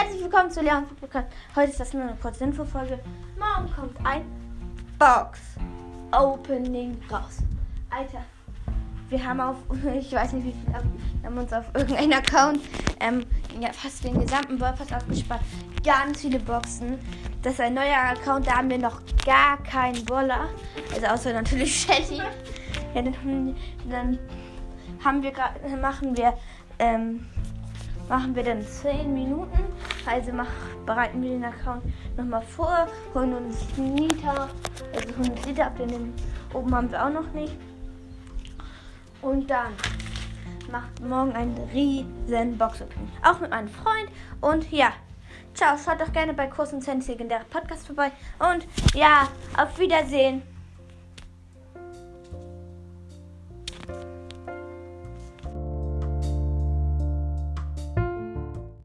herzlich willkommen zu Leons Podcast. Heute ist das nur eine kurze Infofolge. Morgen kommt ein Box-Opening raus. Alter, wir haben auf, ich weiß nicht wie viel, wir haben uns auf irgendeinen Account ähm, ja, fast den gesamten Ballpass aufgespart. Ganz viele Boxen. Das ist ein neuer Account, da haben wir noch gar keinen Boller. Also außer natürlich Shelly. Ja, dann, dann haben wir gerade, machen wir, ähm, machen wir dann 10 Minuten. Also mach, bereiten wir den Account nochmal vor, holen uns Nita, also 100 Liter ab, den oben haben wir auch noch nicht. Und dann macht morgen ein riesen Box-Opening. Auch mit meinem Freund. Und ja, ciao. Schaut doch gerne bei Kurs und Sens legendäre Podcast vorbei. Und ja, auf Wiedersehen.